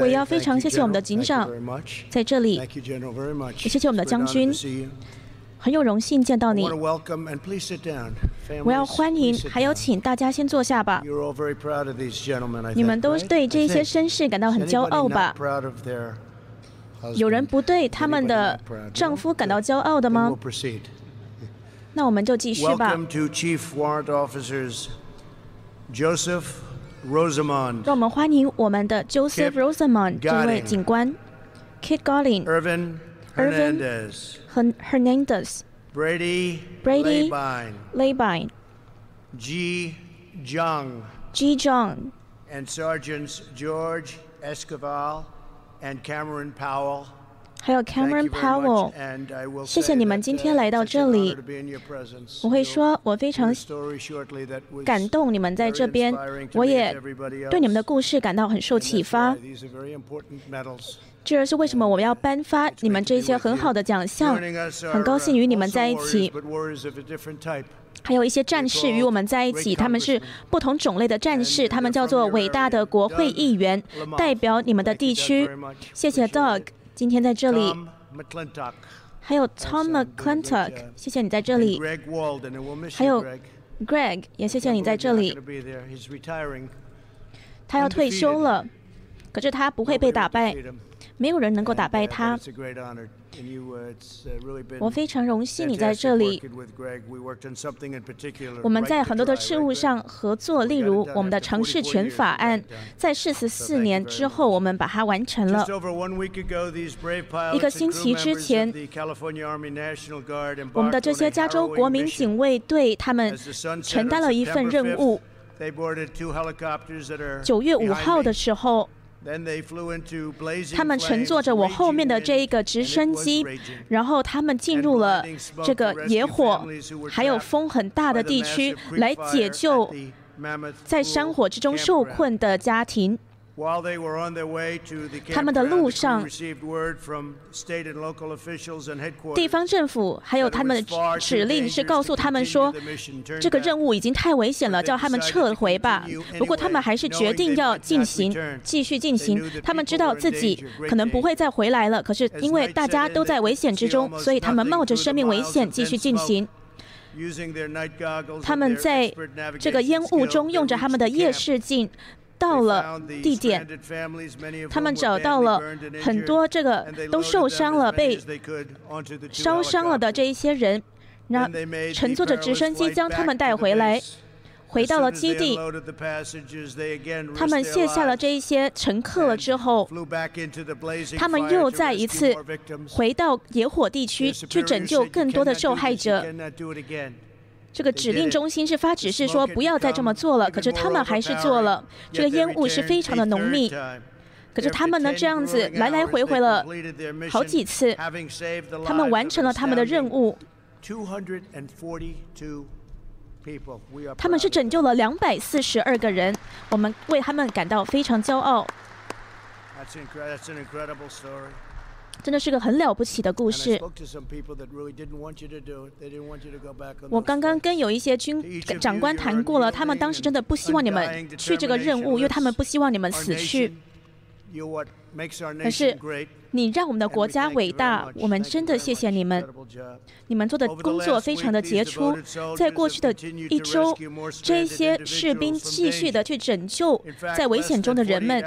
我也要非常谢谢我们的警长在这里，也谢谢我们的将军。很有荣幸见到你，我要欢迎，还有请大家先坐下吧。你们都对这些绅士感到很骄傲吧？有人不对他们的丈夫感到骄傲的吗？那我们就继续吧。让我们欢迎我们的 Joseph Rosamond 这位警官，Kit Garling。Irvin Hernandez, Brady, Brady Labine, G. Jung, G. Jung, and Sergeants George Escoval and Cameron Powell. 还有 Cameron Powell，谢谢你们今天来到这里。我会说，我非常感动你们在这边，我也对你们的故事感到很受启发。这是为什么我们要颁发你们这些很好的奖项。很高兴与你们在一起。还有一些战士与我们在一起，他们是不同种类的战士，他们叫做伟大的国会议员，代表你们的地区。谢谢 Doug。今天在这里，还有 Tom McClintock，谢谢你在这里，还有 Greg，也谢谢你在这里。他要退休了，可是他不会被打败，没有人能够打败他。我非常荣幸你在这里。我们在很多的事务上合作，例如我们的城市权法案，在四十四年之后，我们把它完成了。一个星期之前，我们的这些加州国民警卫队，他们承担了一份任务。九月五号的时候。他们乘坐着我后面的这一个直升机，然后他们进入了这个野火还有风很大的地区，来解救在山火之中受困的家庭。他们的路上，地方政府还有他们的指令是告诉他们说，这个任务已经太危险了，叫他们撤回吧。不过他们还是决定要进行，继续进行。他们知道自己可能不会再回来了，可是因为大家都在危险之中，所以他们冒着生命危险继续进行。他们在这个烟雾中用着他们的夜视镜。到了地点，他们找到了很多这个都受伤了、被烧伤了的这一些人，然乘坐着直升机将他们带回来，回到了基地。他们卸下了这一些乘客了之后，他们又再一次回到野火地区去拯救更多的受害者。这个指令中心是发指示说不要再这么做了，可是他们还是做了。这个烟雾是非常的浓密，可是他们呢这样子来来回回了好几次，他们完成了他们的任务。他们是拯救了两百四十二个人，我们为他们感到非常骄傲。真的是个很了不起的故事。我刚刚跟有一些军长官谈过了，他们当时真的不希望你们去这个任务，因为他们不希望你们死去。可是你让我们的国家伟大，我们真的谢谢你们。你们做的工作非常的杰出。在过去的一周，这些士兵继续的去拯救在危险中的人们。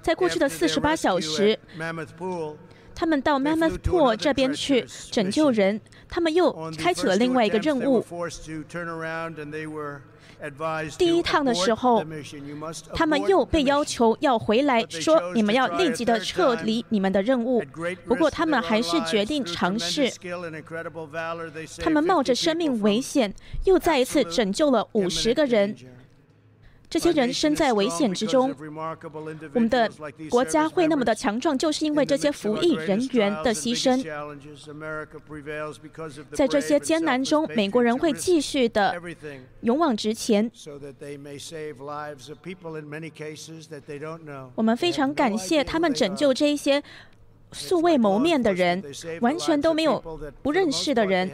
在过去的四十八小时。他们到 Mammoth Pool 这边去拯救人，他们又开启了另外一个任务。第一趟的时候，他们又被要求要回来，说你们要立即的撤离你们的任务。不过他们还是决定尝试。他们冒着生命危险，又再一次拯救了五十个人。这些人身在危险之中。我们的国家会那么的强壮，就是因为这些服役人员的牺牲。在这些艰难中，美国人会继续的勇往直前。我们非常感谢他们拯救这一些素未谋面的人，完全都没有不认识的人，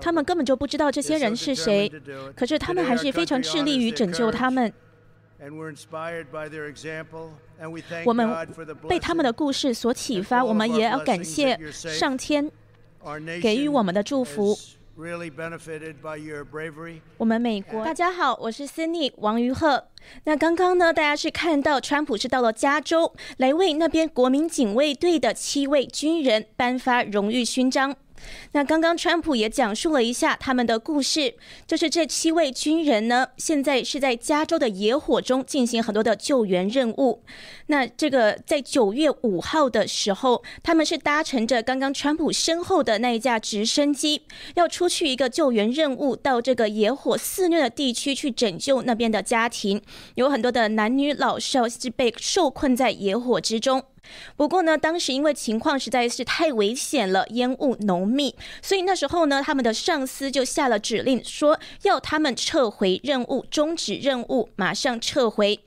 他们根本就不知道这些人是谁，可是他们还是非常致力于拯救他们。我们被他们的故事所启发，我们也要感谢上天给予我们的祝福。我们美国，大家好，我是 Cindy 王于鹤。那刚刚呢，大家是看到川普是到了加州，来为那边国民警卫队的七位军人颁发荣誉勋章。那刚刚川普也讲述了一下他们的故事，就是这七位军人呢，现在是在加州的野火中进行很多的救援任务。那这个在九月五号的时候，他们是搭乘着刚刚川普身后的那一架直升机，要出去一个救援任务，到这个野火肆虐的地区去拯救那边的家庭，有很多的男女老少是被受困在野火之中。不过呢，当时因为情况实在是太危险了，烟雾浓密，所以那时候呢，他们的上司就下了指令，说要他们撤回任务，终止任务，马上撤回。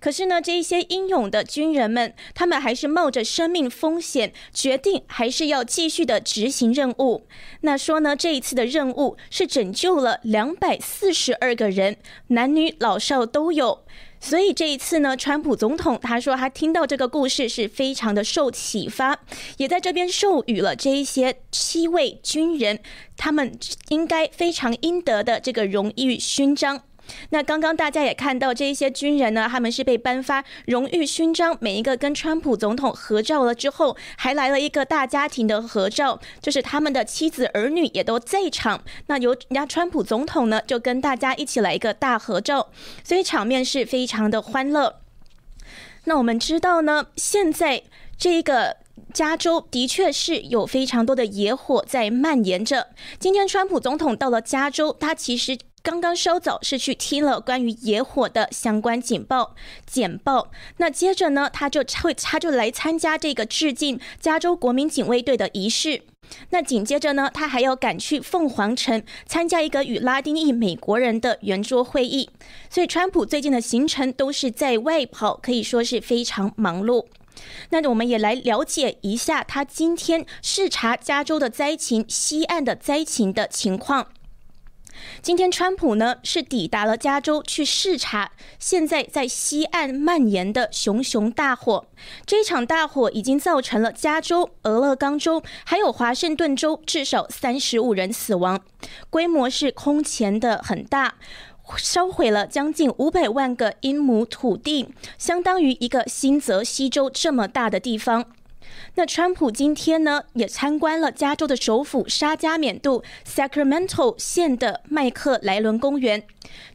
可是呢，这一些英勇的军人们，他们还是冒着生命风险，决定还是要继续的执行任务。那说呢，这一次的任务是拯救了两百四十二个人，男女老少都有。所以这一次呢，川普总统他说他听到这个故事是非常的受启发，也在这边授予了这一些七位军人他们应该非常应得的这个荣誉勋章。那刚刚大家也看到，这一些军人呢，他们是被颁发荣誉勋章，每一个跟川普总统合照了之后，还来了一个大家庭的合照，就是他们的妻子儿女也都在场。那由人家川普总统呢，就跟大家一起来一个大合照，所以场面是非常的欢乐。那我们知道呢，现在这个加州的确是有非常多的野火在蔓延着。今天川普总统到了加州，他其实。刚刚收走是去听了关于野火的相关警报简报，那接着呢，他就会他就来参加这个致敬加州国民警卫队的仪式。那紧接着呢，他还要赶去凤凰城参加一个与拉丁裔美国人的圆桌会议。所以，川普最近的行程都是在外跑，可以说是非常忙碌。那我们也来了解一下他今天视察加州的灾情、西岸的灾情的情况。今天，川普呢是抵达了加州去视察现在在西岸蔓延的熊熊大火。这场大火已经造成了加州、俄勒冈州还有华盛顿州至少三十五人死亡，规模是空前的很大，烧毁了将近五百万个英亩土地，相当于一个新泽西州这么大的地方。那川普今天呢，也参观了加州的首府沙加缅度 （Sacramento） 县的麦克莱伦公园。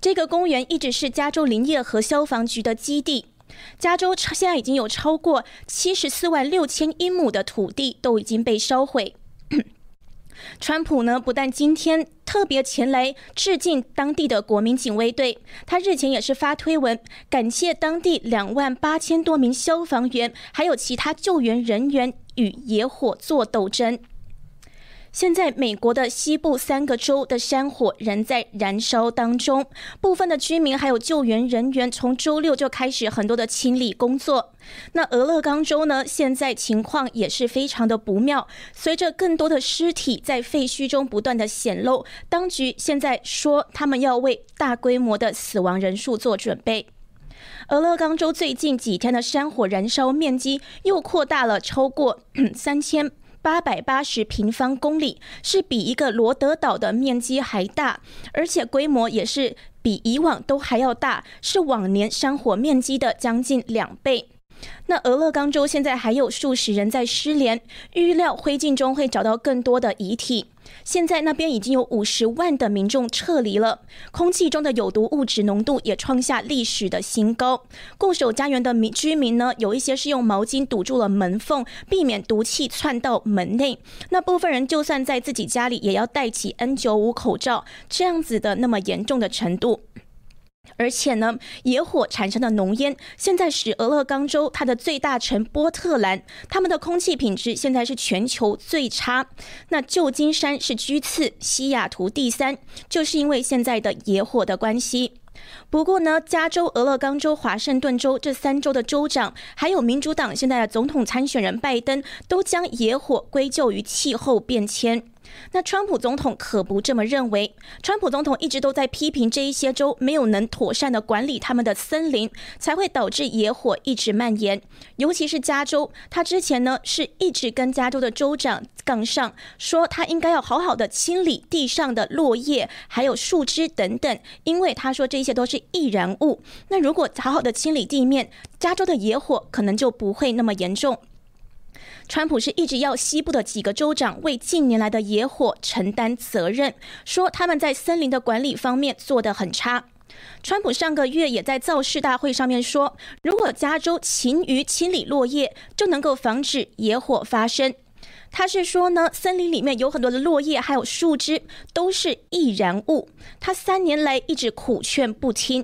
这个公园一直是加州林业和消防局的基地。加州现在已经有超过七十四万六千英亩的土地都已经被烧毁。川普呢，不但今天特别前来致敬当地的国民警卫队，他日前也是发推文感谢当地两万八千多名消防员，还有其他救援人员与野火作斗争。现在，美国的西部三个州的山火仍在燃烧当中，部分的居民还有救援人员从周六就开始很多的清理工作。那俄勒冈州呢，现在情况也是非常的不妙，随着更多的尸体在废墟中不断的显露，当局现在说他们要为大规模的死亡人数做准备。俄勒冈州最近几天的山火燃烧面积又扩大了超过三千。八百八十平方公里是比一个罗德岛的面积还大，而且规模也是比以往都还要大，是往年山火面积的将近两倍。那俄勒冈州现在还有数十人在失联，预料灰烬中会找到更多的遗体。现在那边已经有五十万的民众撤离了，空气中的有毒物质浓度也创下历史的新高。固守家园的民居民呢，有一些是用毛巾堵住了门缝，避免毒气窜到门内。那部分人就算在自己家里，也要戴起 N95 口罩，这样子的那么严重的程度。而且呢，野火产生的浓烟，现在使俄勒冈州它的最大城波特兰，他们的空气品质现在是全球最差。那旧金山是居次，西雅图第三，就是因为现在的野火的关系。不过呢，加州、俄勒冈州、华盛顿州这三州的州长，还有民主党现在的总统参选人拜登，都将野火归咎于气候变迁。那川普总统可不这么认为。川普总统一直都在批评这一些州没有能妥善的管理他们的森林，才会导致野火一直蔓延。尤其是加州，他之前呢是一直跟加州的州长杠上，说他应该要好好的清理地上的落叶、还有树枝等等，因为他说这些都是易燃物。那如果好好的清理地面，加州的野火可能就不会那么严重。川普是一直要西部的几个州长为近年来的野火承担责任，说他们在森林的管理方面做得很差。川普上个月也在造势大会上面说，如果加州勤于清理落叶，就能够防止野火发生。他是说呢，森林里面有很多的落叶还有树枝都是易燃物。他三年来一直苦劝不听。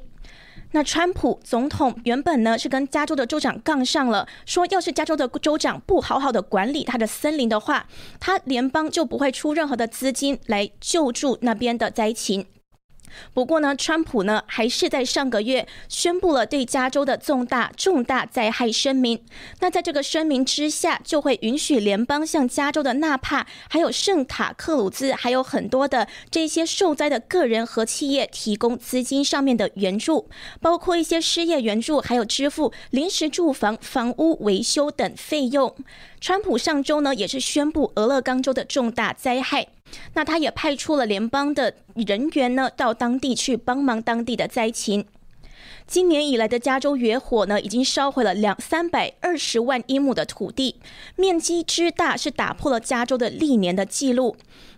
那川普总统原本呢是跟加州的州长杠上了，说要是加州的州长不好好的管理他的森林的话，他联邦就不会出任何的资金来救助那边的灾情。不过呢，川普呢还是在上个月宣布了对加州的重大重大灾害声明。那在这个声明之下，就会允许联邦向加州的纳帕、还有圣卡克鲁兹，还有很多的这些受灾的个人和企业提供资金上面的援助，包括一些失业援助，还有支付临时住房、房屋维修等费用。川普上周呢也是宣布俄勒冈州的重大灾害。那他也派出了联邦的人员呢，到当地去帮忙当地的灾情。今年以来的加州野火呢，已经烧毁了两三百二十万英亩的土地，面积之大是打破了加州的历年的记录。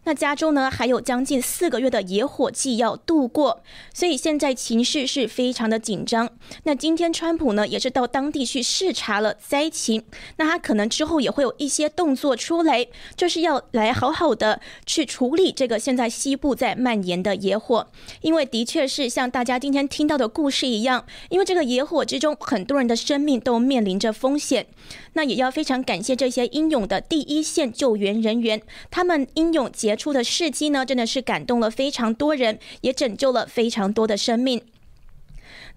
那加州呢，还有将近四个月的野火季要度过，所以现在情势是非常的紧张。那今天川普呢，也是到当地去视察了灾情，那他可能之后也会有一些动作出来，就是要来好好的去处理这个现在西部在蔓延的野火，因为的确是像大家今天听到的故事一样，因为这个野火之中，很多人的生命都面临着风险。那也要非常感谢这些英勇的第一线救援人员，他们英勇杰出的事迹呢，真的是感动了非常多人，也拯救了非常多的生命。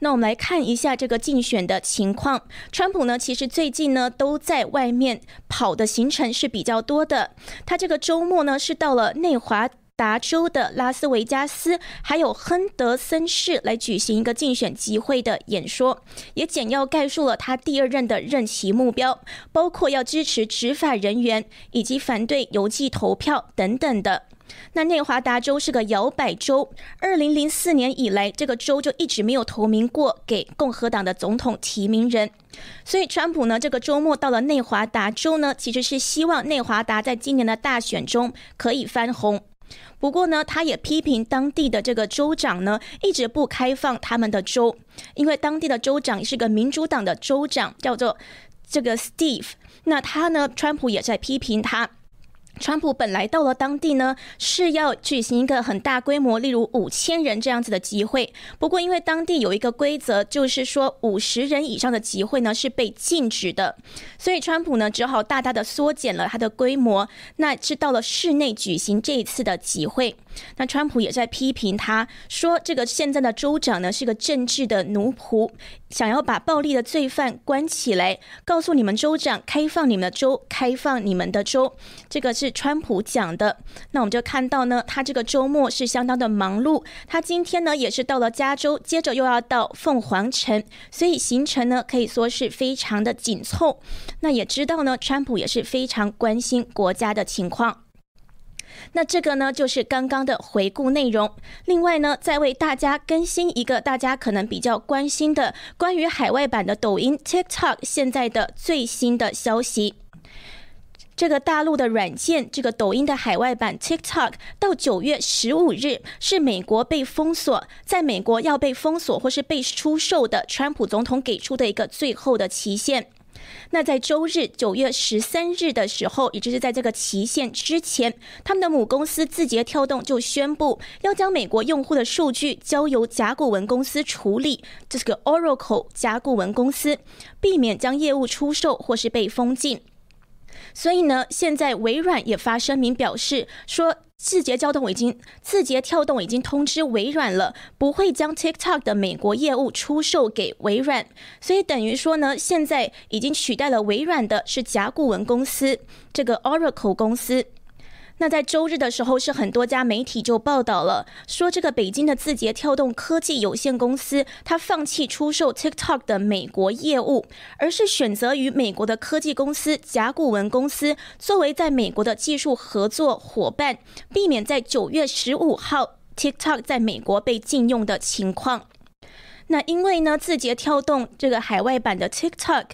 那我们来看一下这个竞选的情况，川普呢，其实最近呢都在外面跑的行程是比较多的，他这个周末呢是到了内华。达州的拉斯维加斯，还有亨德森市来举行一个竞选集会的演说，也简要概述了他第二任的任期目标，包括要支持执法人员以及反对邮寄投票等等的。那内华达州是个摇摆州，二零零四年以来，这个州就一直没有投名过给共和党的总统提名人，所以川普呢，这个周末到了内华达州呢，其实是希望内华达在今年的大选中可以翻红。不过呢，他也批评当地的这个州长呢，一直不开放他们的州，因为当地的州长是个民主党的州长，叫做这个 Steve。那他呢，川普也在批评他。川普本来到了当地呢，是要举行一个很大规模，例如五千人这样子的集会。不过，因为当地有一个规则，就是说五十人以上的集会呢是被禁止的，所以川普呢只好大大的缩减了他的规模，那是到了室内举行这一次的集会。那川普也在批评他，说这个现在的州长呢是个政治的奴仆，想要把暴力的罪犯关起来，告诉你们州长开放你们的州，开放你们的州，这个是川普讲的。那我们就看到呢，他这个周末是相当的忙碌，他今天呢也是到了加州，接着又要到凤凰城，所以行程呢可以说是非常的紧凑。那也知道呢，川普也是非常关心国家的情况。那这个呢，就是刚刚的回顾内容。另外呢，再为大家更新一个大家可能比较关心的关于海外版的抖音 TikTok 现在的最新的消息。这个大陆的软件，这个抖音的海外版 TikTok 到九月十五日是美国被封锁，在美国要被封锁或是被出售的川普总统给出的一个最后的期限。那在周日九月十三日的时候，也就是在这个期限之前，他们的母公司字节跳动就宣布要将美国用户的数据交由甲骨文公司处理，这是个 Oracle 甲骨文公司，避免将业务出售或是被封禁。所以呢，现在微软也发声明表示说。字节跳动已经，字节跳动已经通知微软了，不会将 TikTok 的美国业务出售给微软，所以等于说呢，现在已经取代了微软的是甲骨文公司，这个 Oracle 公司。那在周日的时候，是很多家媒体就报道了，说这个北京的字节跳动科技有限公司，它放弃出售 TikTok 的美国业务，而是选择与美国的科技公司甲骨文公司作为在美国的技术合作伙伴，避免在九月十五号 TikTok 在美国被禁用的情况。那因为呢，字节跳动这个海外版的 TikTok。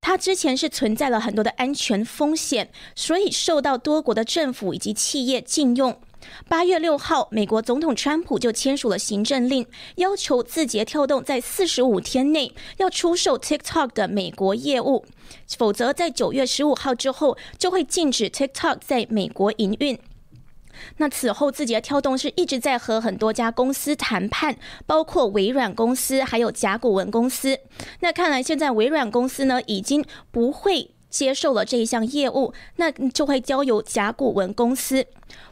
它之前是存在了很多的安全风险，所以受到多国的政府以及企业禁用。八月六号，美国总统川普就签署了行政令，要求字节跳动在四十五天内要出售 TikTok 的美国业务，否则在九月十五号之后就会禁止 TikTok 在美国营运。那此后，字节跳动是一直在和很多家公司谈判，包括微软公司，还有甲骨文公司。那看来现在微软公司呢，已经不会接受了这一项业务，那就会交由甲骨文公司。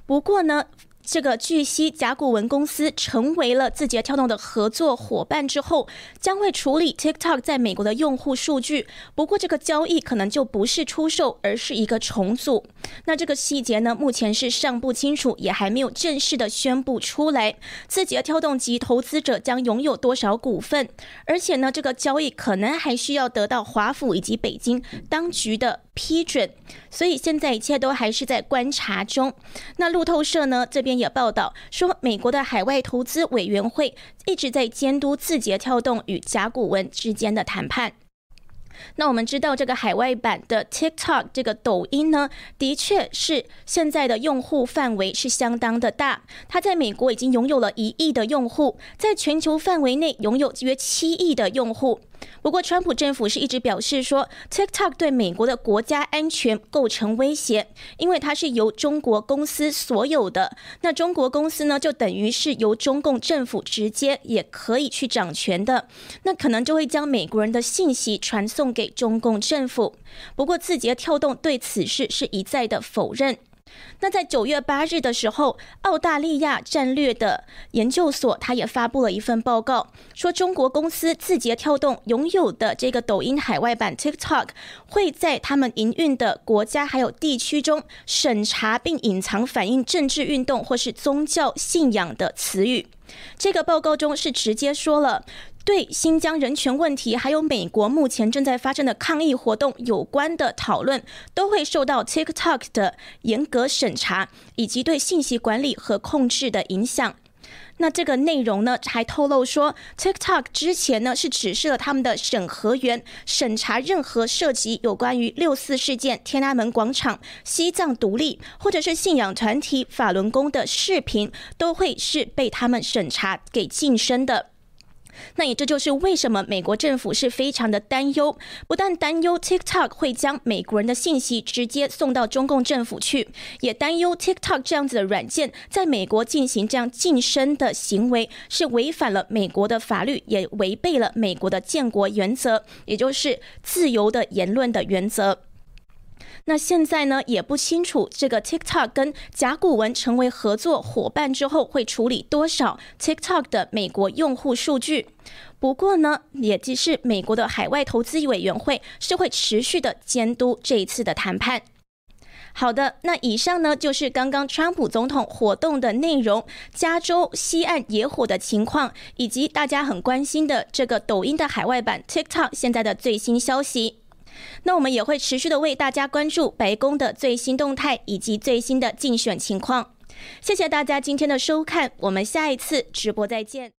不过呢。这个据悉，甲骨文公司成为了字节跳动的合作伙伴之后，将会处理 TikTok 在美国的用户数据。不过，这个交易可能就不是出售，而是一个重组。那这个细节呢，目前是尚不清楚，也还没有正式的宣布出来。字节跳动及投资者将拥有多少股份？而且呢，这个交易可能还需要得到华府以及北京当局的。批准，所以现在一切都还是在观察中。那路透社呢这边也报道说，美国的海外投资委员会一直在监督字节跳动与甲骨文之间的谈判。那我们知道，这个海外版的 TikTok 这个抖音呢，的确是现在的用户范围是相当的大。它在美国已经拥有了一亿的用户，在全球范围内拥有约七亿的用户。不过，川普政府是一直表示说，TikTok 对美国的国家安全构成威胁，因为它是由中国公司所有的。那中国公司呢，就等于是由中共政府直接也可以去掌权的，那可能就会将美国人的信息传送给中共政府。不过，字节跳动对此事是一再的否认。那在九月八日的时候，澳大利亚战略的研究所，他也发布了一份报告，说中国公司字节跳动拥有的这个抖音海外版 TikTok 会在他们营运的国家还有地区中审查并隐藏反映政治运动或是宗教信仰的词语。这个报告中是直接说了。对新疆人权问题，还有美国目前正在发生的抗议活动有关的讨论，都会受到 TikTok 的严格审查，以及对信息管理和控制的影响。那这个内容呢，还透露说，TikTok 之前呢是指示了他们的审核员审查任何涉及有关于六四事件、天安门广场、西藏独立或者是信仰团体法轮功的视频，都会是被他们审查给晋升的。那也这就是为什么美国政府是非常的担忧，不但担忧 TikTok 会将美国人的信息直接送到中共政府去，也担忧 TikTok 这样子的软件在美国进行这样晋升的行为是违反了美国的法律，也违背了美国的建国原则，也就是自由的言论的原则。那现在呢，也不清楚这个 TikTok 跟甲骨文成为合作伙伴之后，会处理多少 TikTok 的美国用户数据。不过呢，也即是美国的海外投资委员会是会持续的监督这一次的谈判。好的，那以上呢就是刚刚川普总统活动的内容，加州西岸野火的情况，以及大家很关心的这个抖音的海外版 TikTok 现在的最新消息。那我们也会持续的为大家关注白宫的最新动态以及最新的竞选情况。谢谢大家今天的收看，我们下一次直播再见。